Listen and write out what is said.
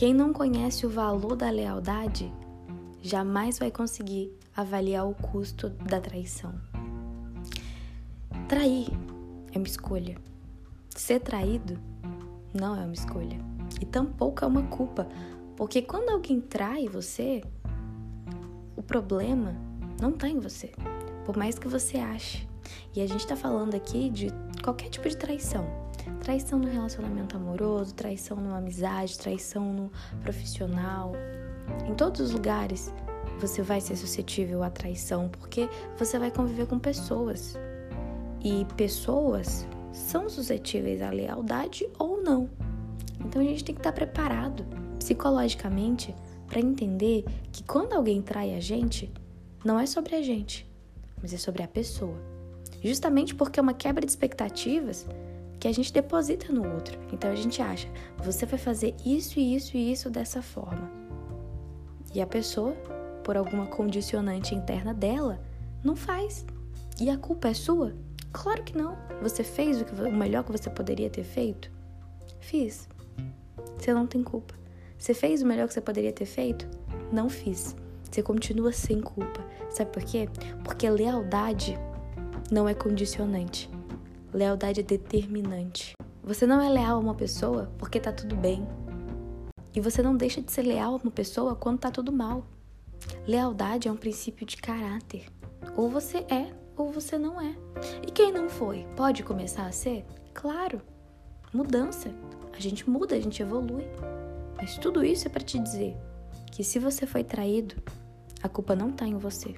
Quem não conhece o valor da lealdade jamais vai conseguir avaliar o custo da traição. Trair é uma escolha. Ser traído não é uma escolha. E tampouco é uma culpa, porque quando alguém trai você, o problema não está em você, por mais que você ache. E a gente está falando aqui de qualquer tipo de traição. Traição no relacionamento amoroso, traição numa amizade, traição no profissional. Em todos os lugares você vai ser suscetível à traição, porque você vai conviver com pessoas. E pessoas são suscetíveis à lealdade ou não. Então a gente tem que estar preparado psicologicamente para entender que quando alguém trai a gente, não é sobre a gente, mas é sobre a pessoa. Justamente porque é uma quebra de expectativas que a gente deposita no outro. Então a gente acha, você vai fazer isso e isso e isso dessa forma. E a pessoa, por alguma condicionante interna dela, não faz. E a culpa é sua? Claro que não. Você fez o, que, o melhor que você poderia ter feito? Fiz. Você não tem culpa. Você fez o melhor que você poderia ter feito? Não fiz. Você continua sem culpa. Sabe por quê? Porque lealdade não é condicionante. Lealdade é determinante. Você não é leal a uma pessoa porque tá tudo bem. E você não deixa de ser leal a uma pessoa quando tá tudo mal. Lealdade é um princípio de caráter. Ou você é, ou você não é. E quem não foi, pode começar a ser? Claro. Mudança. A gente muda, a gente evolui. Mas tudo isso é para te dizer que se você foi traído, a culpa não está em você.